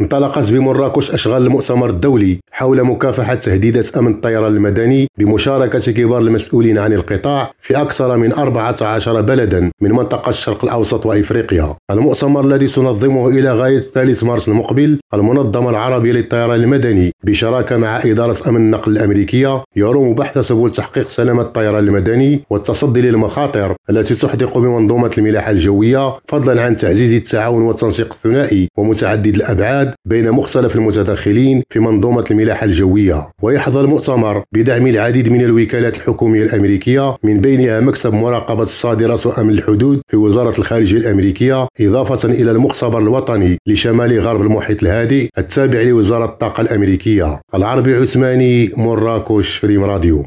انطلقت بمراكش أشغال المؤتمر الدولي حول مكافحة تهديدات أمن الطيران المدني بمشاركة كبار المسؤولين عن القطاع في أكثر من 14 بلدا من منطقة الشرق الأوسط وإفريقيا. المؤتمر الذي سنظمه إلى غاية 3 مارس المقبل المنظمة العربية للطيران المدني بشراكة مع إدارة أمن النقل الأمريكية يروم بحث سبل تحقيق سلامة الطيران المدني والتصدي للمخاطر التي تحدق بمنظومة الملاحة الجوية فضلا عن تعزيز التعاون والتنسيق الثنائي ومتعدد الأبعاد بين مختلف المتدخلين في منظومة الملاحة الجوية. ويحظى المؤتمر بدعم العديد من الوكالات الحكومية الأمريكية من بينها مكتب مراقبة الصادرات وأمن الحدود في وزارة الخارجية الأمريكية إضافة إلى المختبر الوطني لشمال غرب المحيط الهادئ التابع لوزارة الطاقة الأمريكية. العربي عثماني مراكش ريم راديو.